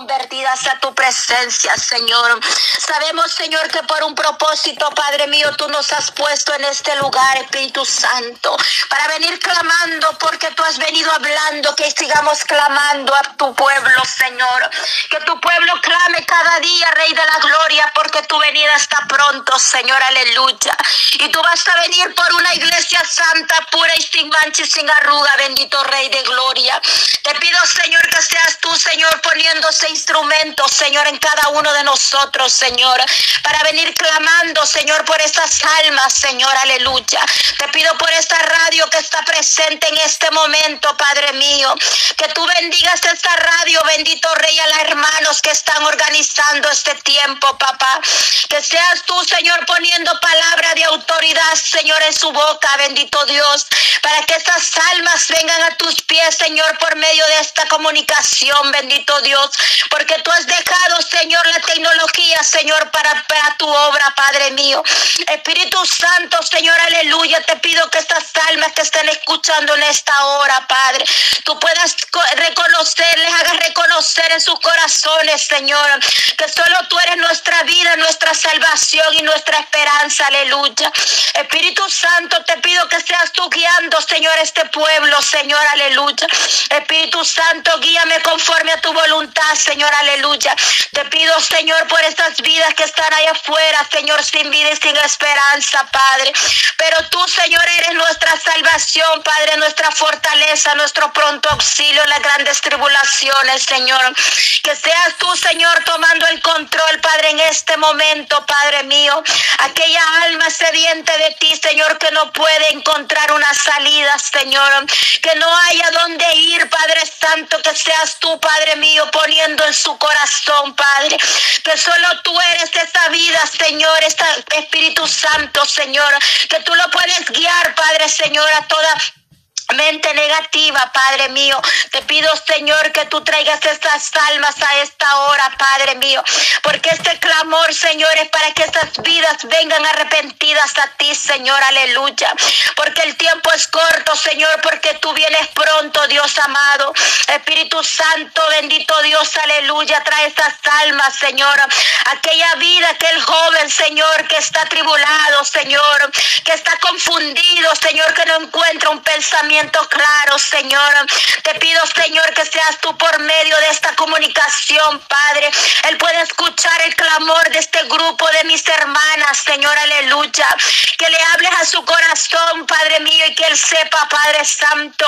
convertidas a tu presencia, Señor. Sabemos, Señor, que por un propósito, Padre mío, tú nos has puesto en este lugar, Espíritu Santo, para venir clamando, porque tú has venido hablando, que sigamos clamando a tu pueblo, Señor. Que tu pueblo clame cada día, Rey de la Gloria, porque tu venida está pronto, Señor, aleluya. Y tú vas a venir por una iglesia santa, pura y sin mancha y sin arruga, bendito Rey de Gloria. Te pido, Señor, que seas tú, Señor, poniéndose instrumentos, Señor, en cada uno de nosotros, Señor, para venir clamando, Señor, por estas almas, Señor, aleluya. Te pido por esta radio que está presente en este momento, Padre mío, que tú bendigas esta radio, bendito Rey, a los hermanos que están organizando este tiempo, papá. Que seas tú, Señor, poniendo palabra de autoridad, Señor, en su boca, bendito Dios, para que estas almas vengan a tus pies, Señor, por medio de esta comunicación, bendito Dios, porque tú has dejado, Señor, la tecnología, Señor, para, tu obra, Padre mío. Espíritu Santo, Señor, aleluya, te pido que estas almas que estén escuchando en esta hora, Padre, tú puedas reconocer, les hagas reconocer en sus corazones, Señor, que solo tú eres nuestra vida, nuestra salvación y nuestra esperanza, aleluya. Espíritu Santo, te pido que seas tú guiando, Señor, este pueblo, Señor, aleluya. Espíritu Santo, guíame conforme a tu voluntad, Señor, aleluya. Te pido, Señor, por estas vidas que están ahí afuera, Señor, sin vida y sin esperanza, Padre. Pero tú, Señor, eres nuestra salvación, Padre, nuestra fortaleza, nuestro pronto auxilio en las grandes tribulaciones, Señor. Que seas tú, Señor, tomando el control, Padre, en este momento, Padre mío. Aquella alma sediente de ti, Señor, que no puede encontrar una salida, Señor. Que no haya dónde ir, Padre Santo, que seas tú, Padre mío, poniendo en su corazón, Padre. Que solo tú eres esa vida, Señor, este Espíritu Santo, Señor. Que tú lo puedes guiar, Padre, Señor, a toda mente negativa, Padre mío. Te pido, Señor, que tú traigas estas almas a esta hora, Padre mío. Porque este clamor, Señor, es para que estas vidas vengan arrepentidas a ti, Señor. Aleluya. Porque el tiempo es corto, Señor, porque tú vienes pronto, Dios amado. Espíritu Santo, bendito Dios, aleluya. Trae estas almas, Señor. Aquella vida, aquel joven, Señor, que está tribulado, Señor. Que está confundido, Señor, que no encuentra un pensamiento claro, Señor. Te pido, Señor, que seas tú por medio de esta comunicación, Padre. Él puede escuchar el clamor de este grupo de mis hermanas, Señor, aleluya. Que le hables a su corazón, Padre mío, y que él sepa, Padre Santo,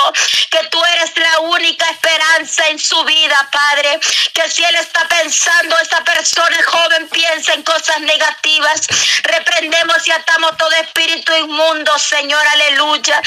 que tú eres la única esperanza en su vida, Padre. Que si él está pensando, esa persona joven piensa en cosas negativas, reprendemos y atamos todo espíritu inmundo, Señor, aleluya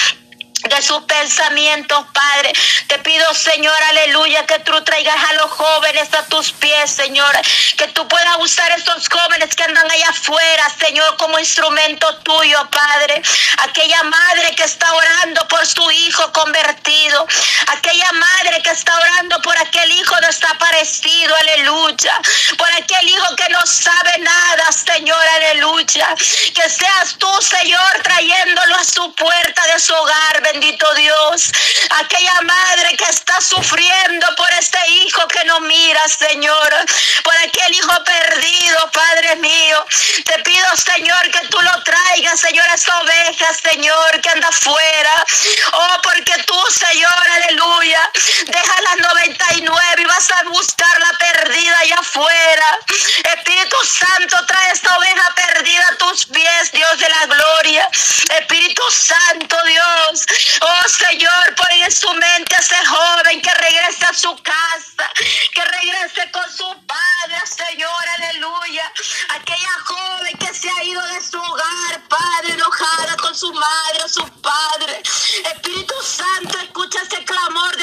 de sus pensamientos, Padre. Te pido, Señor, aleluya, que tú traigas a los jóvenes a tus pies, Señor. Que tú puedas usar esos jóvenes que andan allá afuera, Señor, como instrumento tuyo, Padre. Aquella madre que está orando por su hijo convertido. Aquella madre que está orando por aquel hijo desaparecido, aleluya. Por aquel hijo que no sabe nada, Señor, aleluya. Que seas tú, Señor, trayéndolo a su puerta de su hogar, bendito Dios. Aquella madre que está sufriendo por este hijo que no mira, Señor. Por aquel hijo perdido, Padre mío. Te pido, Señor, que tú lo traigas, Señor, esa oveja, Señor, que anda afuera. Oh, porque tú, Señor, aleluya, deja las 99 y vas a buscar la perdida allá afuera. Espíritu Santo, trae esta oveja perdida a tus pies, Dios de la gloria. Espíritu Santo, Dios, Oh Señor, pon en su mente a ese joven que regrese a su casa, que regrese con su padre, Señor, aleluya. Aquella joven que se ha ido de su hogar, Padre, enojada con su madre su padre. Espíritu Santo, escucha ese clamor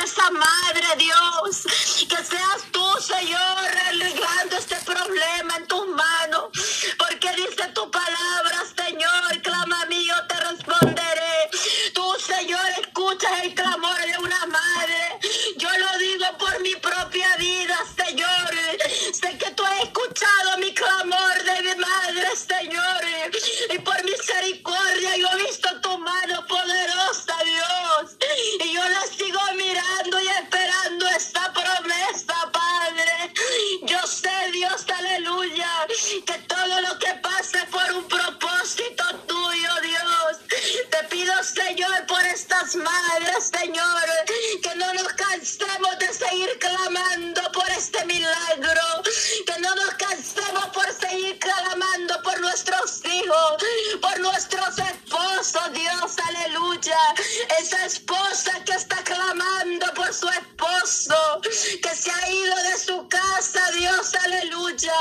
por nuestros esposos, Dios, aleluya. Esa esposa que está clamando por su esposo, que se ha ido de su casa, Dios, aleluya.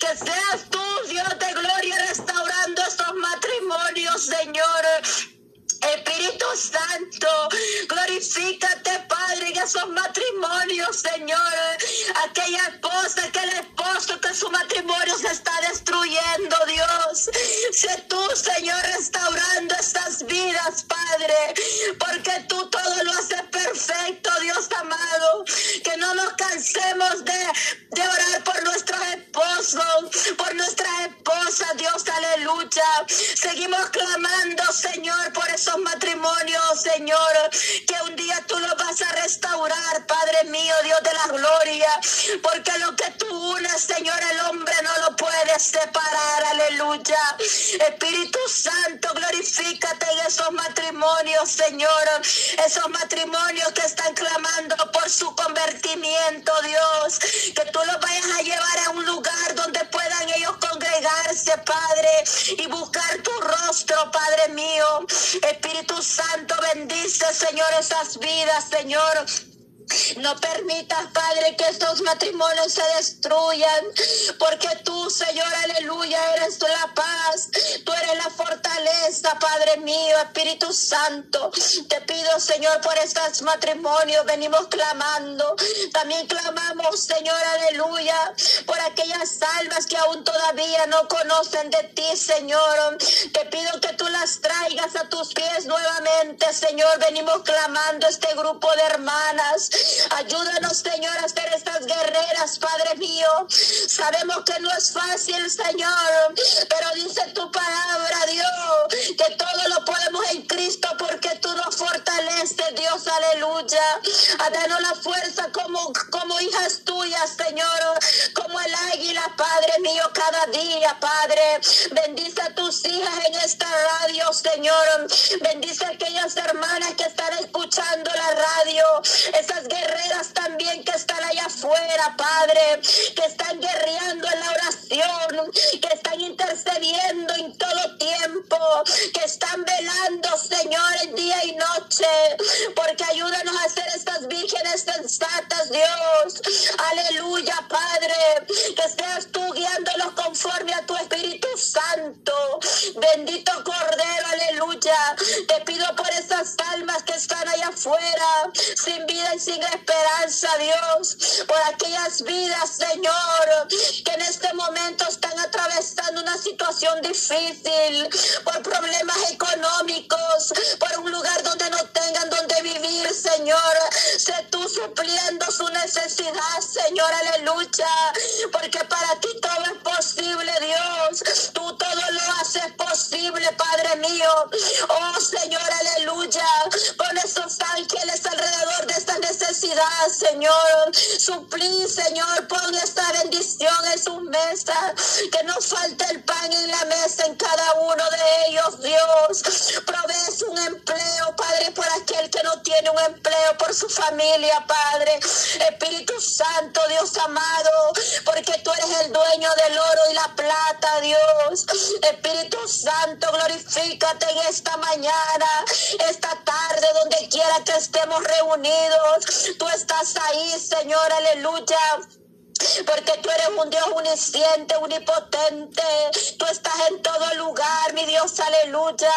Que seas tú, Dios de gloria, restaurando estos matrimonios, Señor. Espíritu Santo, glorifícate, Padre, en esos matrimonios, Señor. Aquella esposa, aquel esposo que su matrimonio se está destruyendo, Dios. Sé tú, Señor, restaurando estas vidas, Padre, porque tú todo lo haces perfecto, Dios amado. Que no nos cansemos de, de orar por nuestros esposos, por nuestra esposa, Dios, aleluya. Seguimos clamando, Señor, por esos matrimonios, Señor, que un día tú lo vas a restaurar, Padre mío, Dios de la gloria, porque lo que tú unes, Señor, el hombre no lo puede separar, aleluya. Espíritu Santo, glorifícate en esos matrimonios, Señor, esos matrimonios que están clamando por su convertimiento, Dios, que tú los vayas a llevar a un lugar donde puedan ellos congregarse, Padre, y buscar tu rostro, Padre mío. Espíritu Santo, bendice, Señor, esas vidas, Señor. No permitas, Padre, que estos matrimonios se destruyan, porque tú, Señor, aleluya, eres la paz, tú eres la fortaleza, Padre mío, Espíritu Santo. Te pido, Señor, por estos matrimonios, venimos clamando. También clamamos, Señor, aleluya, por aquellas almas que aún todavía no conocen de ti, Señor. Te pido que tú las traigas a tus pies nuevamente, Señor. Venimos clamando este grupo de hermanas. Ayúdanos, Señor, a ser estas guerreras, Padre mío. Sabemos que no es fácil, Señor, pero dice tu palabra, Dios, que todo lo podemos en Cristo porque tú nos fortaleces, Dios, aleluya. A darnos la fuerza como, como hijas tuyas, Señor, como el águila, Padre mío, cada día, Padre. Bendice a tus hijas en esta radio, Señor. Bendice a aquellas hermanas que están escuchando la radio, esas guerreras también que están allá afuera, Padre, que están guerreando en la oración, que están intercediendo en todo tiempo, que están velando, Señor, en día y noche, porque ayúdanos a ser estas vírgenes sensatas, Dios. Aleluya, Padre, que seas tú guiándolos conforme a tu Espíritu Santo. Bendito Cordero, aleluya. Te pido por esas almas que están afuera, sin vida y sin esperanza, Dios, por aquellas vidas, Señor, que en este momento están atravesando una situación difícil, por problemas económicos, por un lugar donde no tengan donde vivir, Señor. Sé tú supliendo su necesidad, Señor, aleluya, porque para ti todo es posible, Dios. Tú todo lo haces posible, Padre mío. Oh, Señor, aleluya. Pon esos ángeles alrededor de esta necesidad, Señor. Suplí, Señor, pon esta bendición en sus mesas. Que no falte el pan en la mesa en cada uno de ellos, Dios. Provees un tiene un empleo, por su familia, Padre. Espíritu Santo, Dios amado, porque tú eres el dueño del oro y la plata, Dios. Espíritu Santo, glorifícate en esta mañana, esta tarde, donde quiera que estemos reunidos. Tú estás ahí, Señor, aleluya porque tú eres un Dios unisciente, unipotente. Tú estás en todo lugar, mi Dios, aleluya.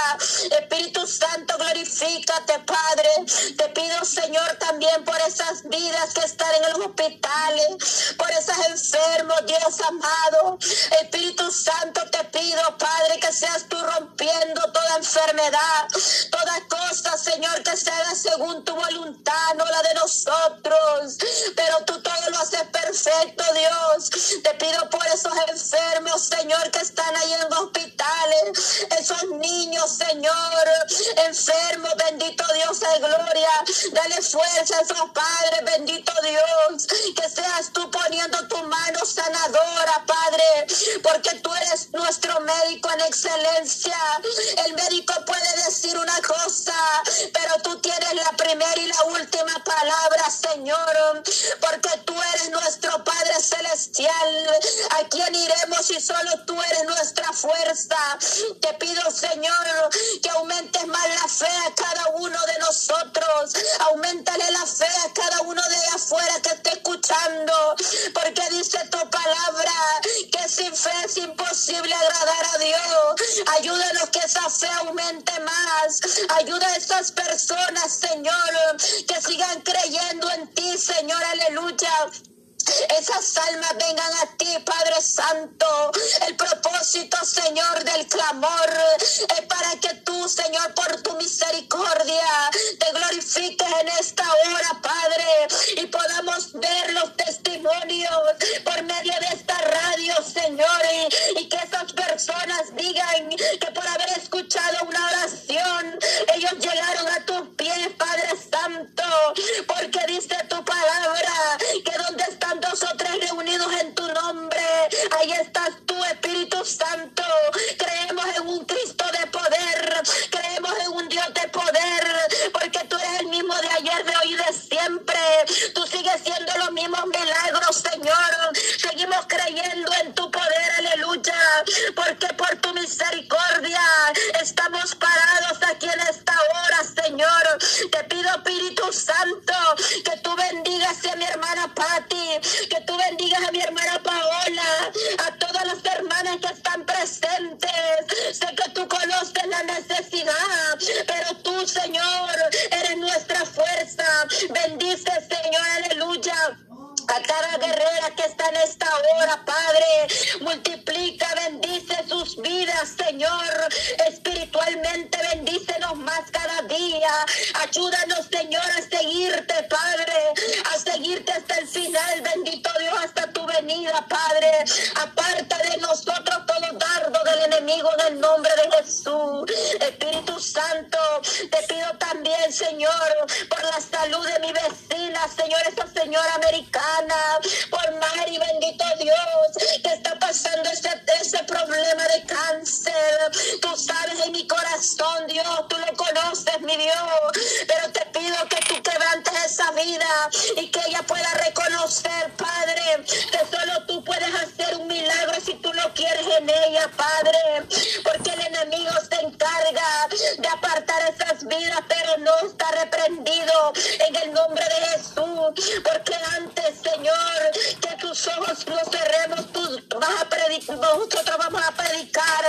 Espíritu Santo, glorifícate, Padre. Te pido, Señor, también por esas vidas que están en los hospitales, por esos enfermos, Dios amado. Espíritu Santo, te pido, Padre, que seas tú rompiendo toda enfermedad, toda cosa, Señor, que se haga según tu voluntad, no la de nosotros. Pero tú todo lo haces perfecto Dios. Te pido por esos enfermos, Señor, que están ahí en los hospitales, esos niños, Señor, enfermos, bendito Dios de gloria. Dale fuerza a esos padres, bendito Dios, que seas tú poniendo tu mano sanadora, Padre, porque tú eres nuestro médico en excelencia. El médico puede decir una cosa, pero tú tienes la primera y la última palabra, Señor, porque tú eres nuestro Padre celestial. ¿A quién iremos si solo tú eres nuestra fuerza? Te pido, Señor, que aumentes más la fe a cada uno de nosotros. Aumentale la fe a cada uno de afuera que esté escuchando, porque dice tu palabra que sin fe es imposible agradar a Dios. Ayúdanos que esa fe aumente más. Ayuda a esas personas, Señor, que sigan creyendo en ti, Señor, aleluya esas almas vengan a ti, Padre Santo. El propósito, Señor, del clamor es para que tú, Señor, por tu misericordia, te glorifiques en esta hora, Padre, y podamos ver los testimonios por medio de esta radio, Señor, y, y que esas personas digan que por haber escuchado una oración, ellos llegaron a tus pies, Padre Santo, porque dice tu están nosotros reunidos en tu nombre. Ahí estás tú, Espíritu Santo. Creemos en un Cristo de poder. Creemos en un Dios de poder. Porque tú eres el mismo de ayer, de hoy y de siempre. Tú sigues siendo los mismos milagros, Señor. Seguimos creyendo en tu poder, aleluya. Porque por tu misericordia estamos parados aquí en esta hora, Señor. Te pido, Espíritu Santo, que bendigas a mi hermana Patti, que tú bendigas a mi hermana Paola, a todas las hermanas que están presentes. Sé que tú conoces la necesidad, pero tú, Señor, eres nuestra fuerza. Bendice, Señor, aleluya a cada guerrera que está en esta hora, Padre. Multiplica, bendice sus vidas, Señor. Espiritualmente bendícenos más cada día. Ayúdanos, Señor, a seguirte, Padre. A seguirte hasta el final, bendito Dios, hasta tu venida, Padre. Aparta de nosotros todo dardo del enemigo en el nombre de Jesús. Espíritu Santo, te pido también, Señor, por la salud de mi vecina, Señor, esa señora americana problema de cáncer. Tú sabes en mi corazón, Dios, tú lo conoces, mi Dios, pero te pido que tú esa vida y que ella pueda reconocer, Padre, que solo tú puedes hacer un milagro si tú lo quieres en ella, Padre, porque el enemigo se encarga de apartar esas vidas, pero no está reprendido en el nombre de Jesús, porque antes Señor, que tus ojos los cerremos, tú vas a predicar, nosotros vamos a predicar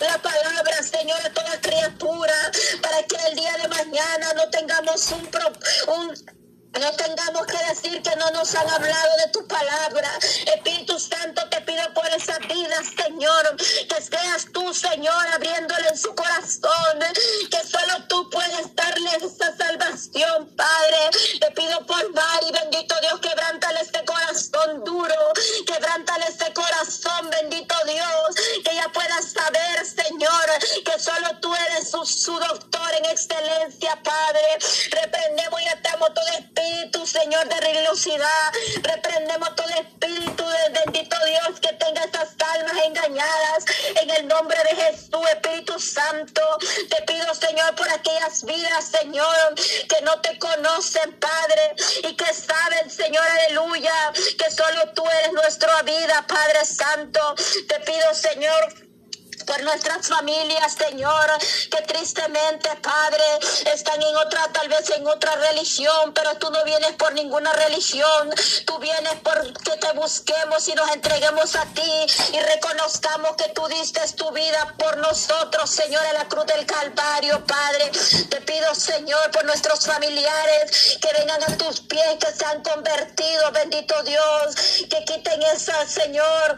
la palabra, Señor, a toda criatura, para que el día de mañana no tengamos un, un no tengamos que decir que no nos han hablado de tu palabra. Espíritu Santo, te pido por esa vida, Señor. Que seas tú, Señor, abriéndole en su corazón. Que solo tú puedes darle esa salvación, Padre. Te pido por Mari, bendito Dios, quebrántale este corazón duro. Quebrántale este corazón, bendito Dios. Que ella pueda saber, Señor, que solo tú eres su, su doctor en excelencia, Padre. Reprendemos y todo espíritu, Señor, de religiosidad. Reprendemos todo espíritu de bendito Dios que tenga estas almas engañadas. En el nombre de Jesús, Espíritu Santo, te pido, Señor, por aquellas vidas, Señor, que no te conocen, Padre, y que saben, Señor, aleluya, que solo tú eres nuestra vida, Padre Santo. Te pido, Señor, por nuestras familias, Señor, que tristemente, Padre, están en otra, tal vez en otra religión, pero tú no vienes por ninguna religión, tú vienes porque te busquemos y nos entreguemos a ti y reconozcamos que tú diste tu vida por nosotros, Señor, en la cruz del Calvario, Padre. Te pido, Señor, por nuestros familiares que vengan a tus pies, que se han convertido, bendito Dios, que quiten esa, Señor,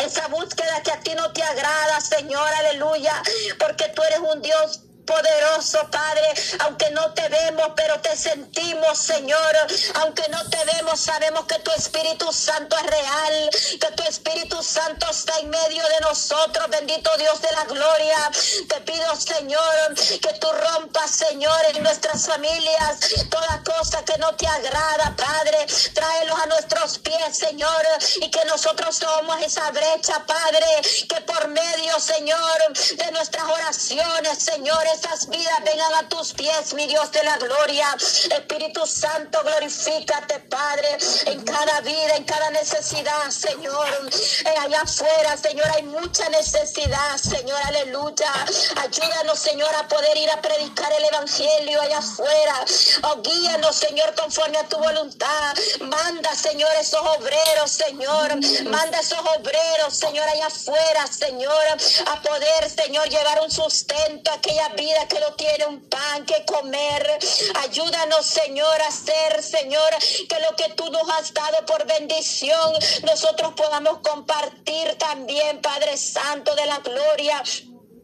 esa búsqueda que a ti no te agrada, Señor, aleluya, porque tú eres un Dios poderoso, Padre, aunque no te vemos, pero te sentimos, Señor, aunque no te vemos, sabemos que tu Espíritu Santo es real, que tu Espíritu Santo está en medio de nosotros, bendito Dios de la gloria. Te pido, Señor, que tú rompas, Señor, en nuestras familias toda cosa que no te agrada, Padre. Tráelos a nuestros pies, Señor, y que nosotros somos esa brecha, Padre, que por medio, Señor, de nuestras oraciones, Señor, esas vidas vengan a tus pies, mi Dios de la gloria. Espíritu Santo, glorifícate, Padre, en cada vida, en cada necesidad, Señor. Eh, allá afuera, Señor, hay mucha necesidad, Señor, aleluya. Ayúdanos, Señor, a poder ir a predicar el Evangelio allá afuera. Oh, guíanos, Señor, conforme a tu voluntad. Manda, Señor, esos obreros, Señor. Manda esos obreros, Señor, allá afuera, Señor, a poder, Señor, llevar un sustento a aquella vida que no tiene un pan que comer. Ayúdanos, Señor, a hacer, Señor, que lo que tú nos has dado por bendición, nosotros podamos compartir también, Padre Santo de la gloria.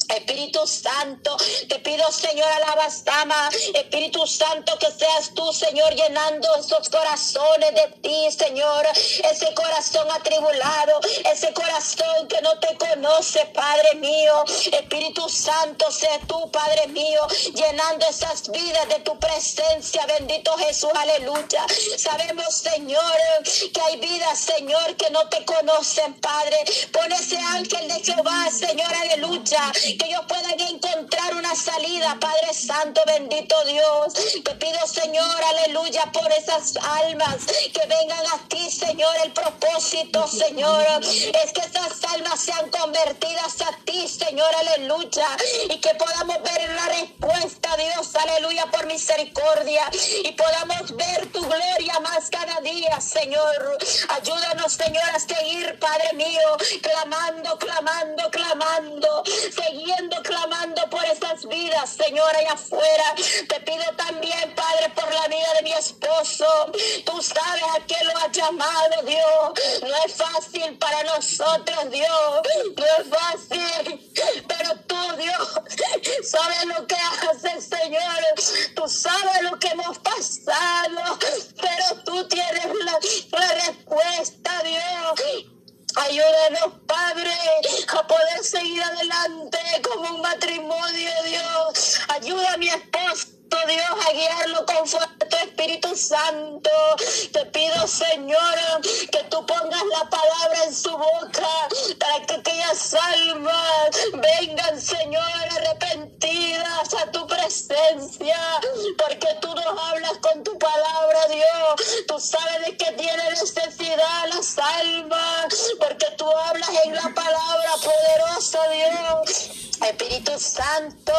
Espíritu Santo, te pido, Señor, alabastama. Espíritu Santo, que seas tú, Señor, llenando esos corazones de ti, Señor. Ese corazón atribulado, ese corazón que no te conoce, Padre mío. Espíritu Santo, sé tú, Padre mío, llenando esas vidas de tu presencia. Bendito Jesús, aleluya. Sabemos, Señor, que hay vidas, Señor, que no te conocen, Padre. Pon ese ángel de Jehová, Señor, aleluya que ellos puedan encontrar una salida, Padre Santo, bendito Dios. Te pido, Señor, aleluya, por esas almas que vengan a ti, Señor, el propósito, Señor, es que esas almas sean convertidas a ti, Señor, aleluya, y que podamos ver la respuesta, Dios, aleluya, por misericordia, y podamos ver tu gloria más cada día, Señor. Ayúdanos, Señor, a seguir, Padre mío, clamando, clamando, clamando, seguir clamando por esas vidas, Señor, allá afuera. Te pido también, Padre, por la vida de mi esposo. Tú sabes a quién lo ha llamado, Dios. No es fácil para nosotros, Dios. No es fácil. Pero tú, Dios, sabes lo que haces, Señor. Tú sabes lo que hemos pasado. Pero tú tienes la respuesta, Dios. Ayúdanos, Padre, a poder seguir adelante como un matrimonio, Dios. Ayuda a mi esposo. Dios, a guiarlo conforme a tu Espíritu Santo. Te pido, Señor, que tú pongas la palabra en su boca para que aquellas almas vengan, Señor, arrepentidas a tu presencia, porque tú nos hablas con tu palabra, Dios. Tú sabes de qué tiene necesidad las almas, porque tú hablas en la palabra poderosa, Dios. Espíritu Santo,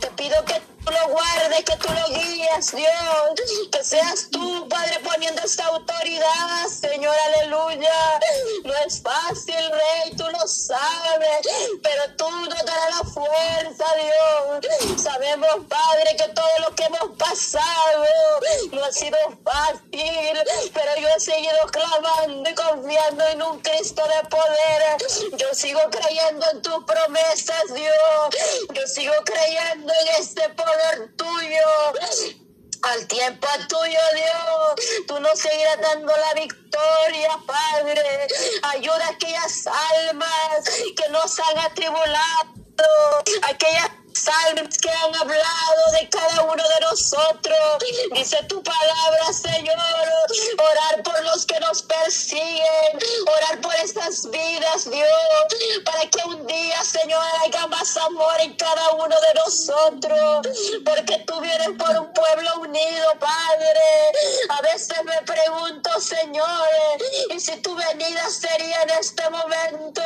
te pido que tú lo guardes, que tú lo guíes, Dios. Que seas tú, Padre, poniendo esta autoridad, Señor, aleluya. No es fácil, Rey, tú lo sabes, pero tú nos darás la fuerza, Dios. Sabemos, Padre, que todo lo que hemos pasado no ha sido fácil, pero yo he seguido clamando y confiando en un Cristo de poder. Yo sigo creyendo en tus promesas, Dios. Yo sigo creyendo en este poder tuyo. Al tiempo tuyo, Dios, tú nos seguirás dando la victoria, Padre. Ayuda a aquellas almas que nos han atribulado, aquellas salmos que han hablado de cada uno de nosotros. Dice tu palabra, Señor, orar por los que nos persiguen, orar por estas vidas, Dios, para que un día, Señor, haya más amor en cada uno de nosotros, porque tú vienes por un pueblo unido, Padre. A veces me pregunto, Señor, y si tu venida sería en este momento,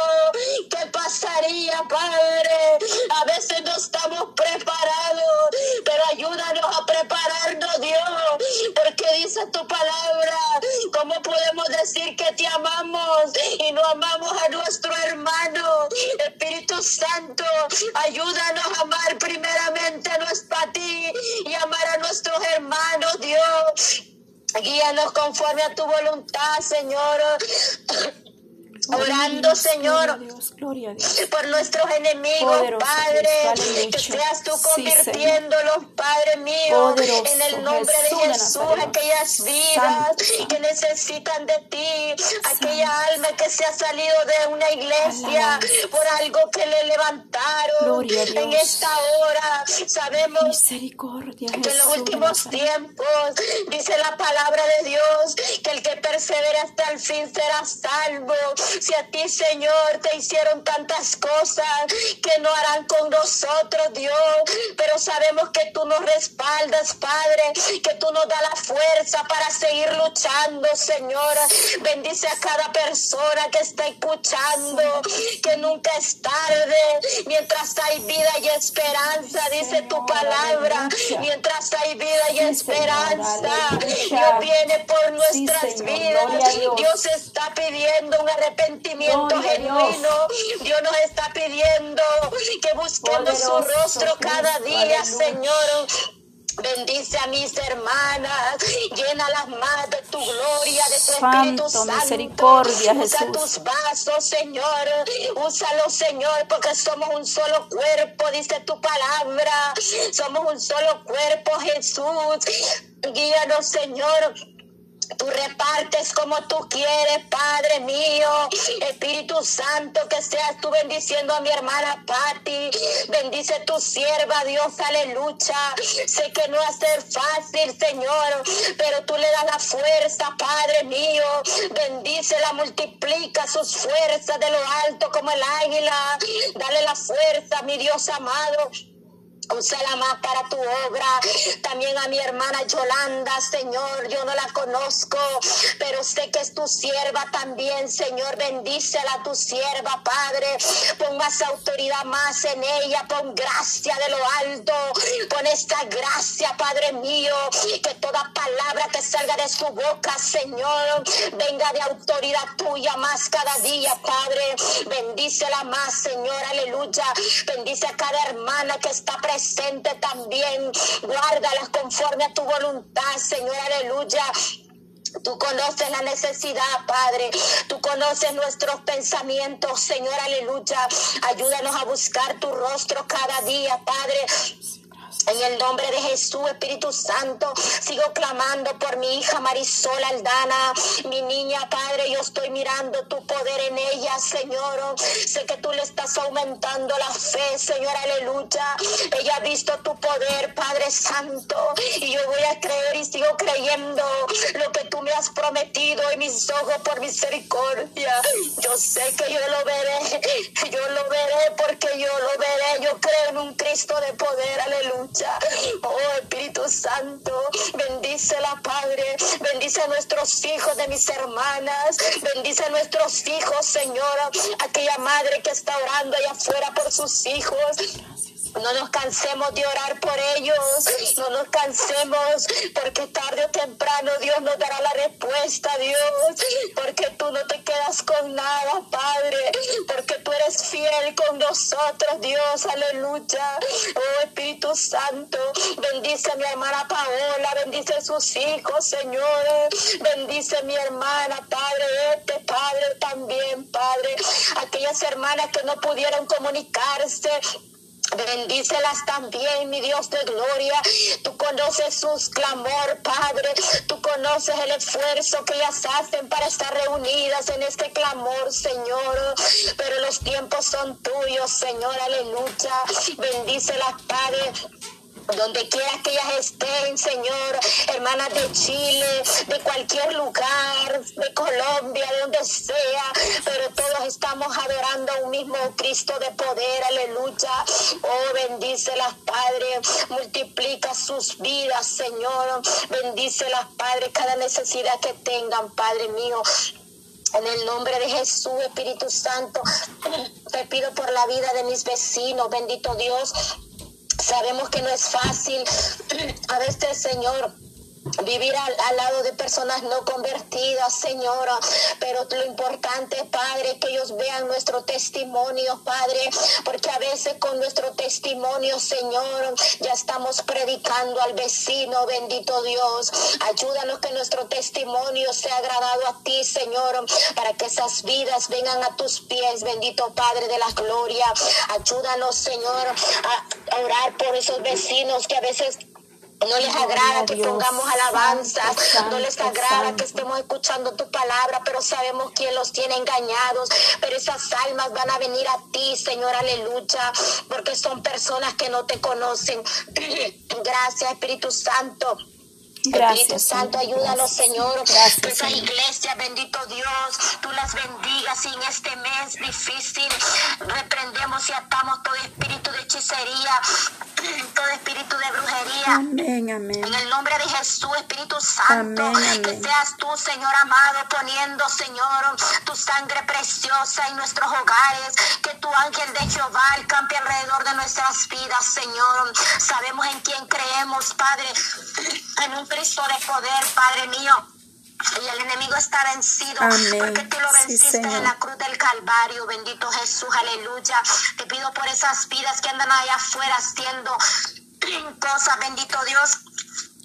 ¿qué pasaría, Padre? A veces nos estamos preparados, pero ayúdanos a prepararnos, Dios, porque dice tu palabra, ¿cómo podemos decir que te amamos y no amamos a nuestro hermano? Espíritu Santo, ayúdanos a amar primeramente a, nuestro, a ti y amar a nuestros hermanos, Dios. Guíanos conforme a tu voluntad, Señor. Orando, Señor, por nuestros enemigos, Padre, que seas tú convirtiéndolos, Padre mío, en el nombre de Jesús, aquellas vidas que necesitan de ti, aquella alma que se ha salido de una iglesia por algo que le levantaron en esta hora. Sabemos que en los últimos tiempos dice la palabra de Dios que el que persevera hasta el fin será salvo. Si a ti, Señor, te hicieron tantas cosas que no harán con nosotros, Dios, pero sabemos que tú nos respaldas, Padre, que tú nos das la fuerza para seguir luchando, Señor. Bendice a cada persona que está escuchando, que nunca es tarde, mientras hay vida y esperanza, dice tu palabra, mientras hay vida y esperanza, Dios viene por nuestras vidas, Dios. Está pidiendo un arrepentimiento genuino. Dios nos está pidiendo que busquemos su rostro cada día, Señor. Bendice a mis hermanas, llena las más de tu gloria, de tu Espíritu Santo. Misericordia, Usa tus vasos, Señor. Úsalo, Señor, porque somos un solo cuerpo, dice tu palabra. Somos un solo cuerpo, Jesús. Guíanos, Señor Tú repartes como tú quieres, Padre mío. Espíritu Santo, que seas tú bendiciendo a mi hermana Patti. Bendice tu sierva, Dios, aleluya. Sé que no va a ser fácil, Señor, pero tú le das la fuerza, Padre mío. Bendícela, multiplica sus fuerzas de lo alto como el águila. Dale la fuerza, mi Dios amado. Úsala más para tu obra. También a mi hermana Yolanda, Señor, yo no la conozco, pero sé que es tu sierva también, Señor. Bendícela a tu sierva, Padre. Pon más autoridad más en ella, pon gracia de lo alto. Pon esta gracia, Padre mío, que toda palabra que salga de su boca, Señor, venga de autoridad tuya más cada día, Padre. Bendícela más, Señor, aleluya. Bendice a cada hermana que está presente presente también. Guárdalas conforme a tu voluntad, Señor, aleluya. Tú conoces la necesidad, Padre. Tú conoces nuestros pensamientos, Señor, aleluya. Ayúdanos a buscar tu rostro cada día, Padre. En el nombre de Jesús, Espíritu Santo, sigo clamando por mi hija Marisol Aldana, mi niña, Padre, yo estoy mirando tu poder en ella, Señor. Sé que tú le estás aumentando la fe, Señor, aleluya. Ella ha visto tu poder, Padre Santo, y yo voy a creer y sigo creyendo lo que tú me has prometido en mis ojos por misericordia. Yo sé que yo lo veré, yo lo veré porque yo lo veré. Yo creo en un Cristo de poder, aleluya. Oh Espíritu Santo, bendice la Padre, bendice a nuestros hijos de mis hermanas, bendice a nuestros hijos, Señora, aquella madre que está orando allá afuera por sus hijos. No nos cansemos de orar por ellos. No nos cansemos porque tarde o temprano Dios nos dará la respuesta, Dios. Porque tú no te quedas con nada, Padre. Porque tú eres fiel con nosotros, Dios. Aleluya. Oh Espíritu Santo, bendice a mi hermana Paola. Bendice a sus hijos, Señor. Bendice a mi hermana, Padre. Este Padre también, Padre. Aquellas hermanas que no pudieron comunicarse Bendícelas también, mi Dios de gloria. Tú conoces sus clamor, Padre. Tú conoces el esfuerzo que ellas hacen para estar reunidas en este clamor, Señor. Pero los tiempos son tuyos, Señor. Aleluya. Bendícelas, Padre donde quiera que ellas estén, Señor, hermanas de Chile, de cualquier lugar, de Colombia, de donde sea, pero todos estamos adorando a un mismo Cristo de poder, aleluya. Oh, bendícelas, Padre, multiplica sus vidas, Señor, bendícelas, Padre, cada necesidad que tengan, Padre mío. En el nombre de Jesús, Espíritu Santo, te pido por la vida de mis vecinos, bendito Dios, Sabemos que no es fácil. A veces, Señor, vivir al, lado de personas no convertidas, Señora. Pero lo importante, Padre, que ellos vean nuestro testimonio, Padre, porque a veces con nuestro testimonio, Señor, ya estamos predicando al vecino, bendito Dios. Ayúdanos que nuestro testimonio sea agradado a ti, Señor, para que esas vidas vengan a tus pies, bendito Padre de la gloria. Ayúdanos, Señor, a orar por esos vecinos que a veces no les agrada que pongamos alabanzas, no les agrada que estemos escuchando tu palabra, pero sabemos quién los tiene engañados. Pero esas almas van a venir a ti, Señor, aleluya, porque son personas que no te conocen. Gracias, Espíritu Santo. Espíritu Santo, ayúdanos, Señor. Gracias, esas iglesias, bendito Dios, tú las bendigas y en este mes difícil reprendemos y atamos todo espíritu de hechicería, todo espíritu de brujería. Amén, amén. En el nombre de Jesús, Espíritu Santo, que seas tú, Señor amado, poniendo, Señor, tu sangre preciosa en nuestros hogares, que tu ángel de Jehová campe alrededor de nuestras vidas, Señor. Sabemos en quién creemos, Padre, en un Cristo de poder, Padre mío. Y el enemigo está vencido porque tú lo venciste en la cruz del Calvario. Bendito Jesús, aleluya. Te pido por esas vidas que andan allá afuera haciendo cosas, bendito Dios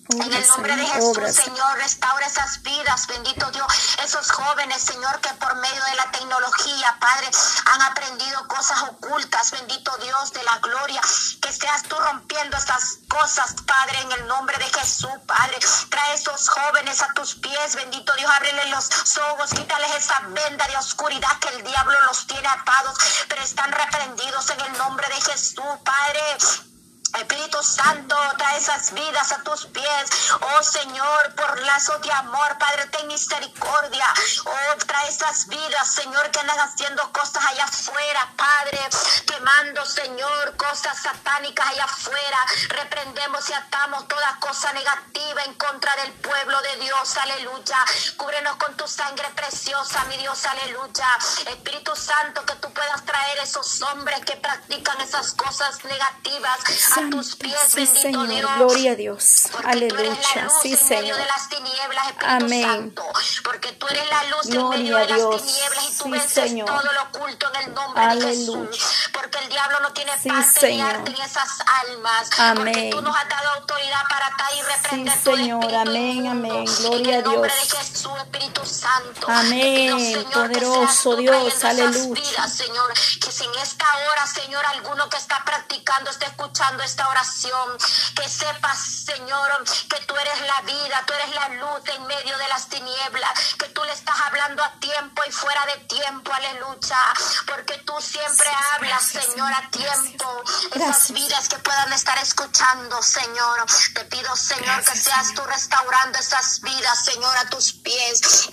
en el nombre de Jesús, Señor, restaura esas vidas, bendito Dios. Esos jóvenes, Señor, que por medio de la tecnología, Padre, han aprendido cosas ocultas, bendito Dios de la gloria. Que seas tú rompiendo esas cosas, Padre, en el nombre de Jesús, Padre. Trae esos jóvenes a tus pies, bendito Dios. Ábrele los ojos, quítales esa venda de oscuridad que el diablo los tiene atados, pero están reprendidos en el nombre de Jesús, Padre. Espíritu Santo, trae esas vidas a tus pies. Oh Señor, por lazo de amor, Padre, ten misericordia. Oh, trae esas vidas, Señor, que andan haciendo cosas allá afuera, Padre. Quemando, Señor, cosas satánicas allá afuera. Reprendemos y atamos toda cosa negativa en contra del pueblo de Dios. Aleluya. Cúbrenos con tu sangre preciosa, mi Dios. Aleluya. Espíritu Santo, que tú puedas traer esos hombres que practican esas cosas negativas tus pies, sí, Señor. Gloria a Dios. Aleluya. sí, Señor. Amén. Porque tú eres la luz Gloria en medio de las tinieblas y tú sí, vences Señor. todo lo oculto en el nombre Aleluya. de Jesús. Porque el diablo no tiene sí, parte Señor. en esas almas. Amén. Porque tú nos has dado autoridad para atar y reprender sí, Señor. Amén, amén. Gloria a Dios. De Jesús, Espíritu Santo. Amén. Poderoso Dios. Aleluya. Señor, que si en esta hora, Señor, alguno que está practicando, está escuchando esta oración, que sepas, Señor, que tú eres la vida, tú eres la luz en medio de las tinieblas, que tú le estás hablando a tiempo y fuera de tiempo, aleluya, porque tú siempre hablas, Señor, a tiempo. Esas vidas que puedan estar escuchando, Señor, te pido, Señor, que seas tú restaurando esas vidas, Señor, a tus pies.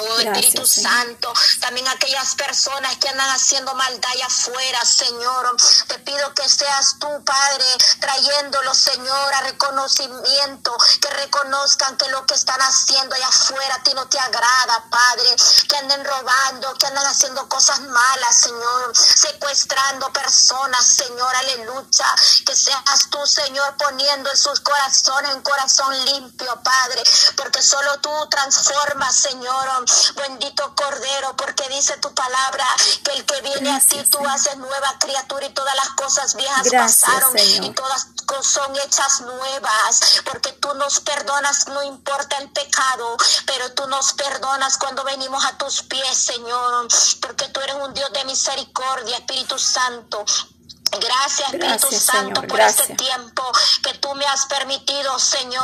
Oh Espíritu Santo, también aquellas personas que andan haciendo maldad allá afuera, Señor, te pido que seas tú, Padre, trayéndolo, Señor, a reconocimiento, que reconozcan que lo que están haciendo allá afuera a ti no te agrada, Padre, que anden robando, que andan haciendo cosas malas, Señor, secuestrando personas, Señor, aleluya, que seas tú, Señor, poniendo en sus corazones un corazón limpio, Padre, porque solo tú transformas, Señor, Bendito Cordero, porque dice tu palabra que el que viene a ti tú haces nueva criatura y todas las cosas viejas pasaron y todas son hechas nuevas, porque tú nos perdonas, no importa el pecado, pero tú nos perdonas cuando venimos a tus pies, Señor, porque tú eres un Dios de misericordia, Espíritu Santo. Gracias, Espíritu Santo, por este tiempo que tú me has permitido, Señor.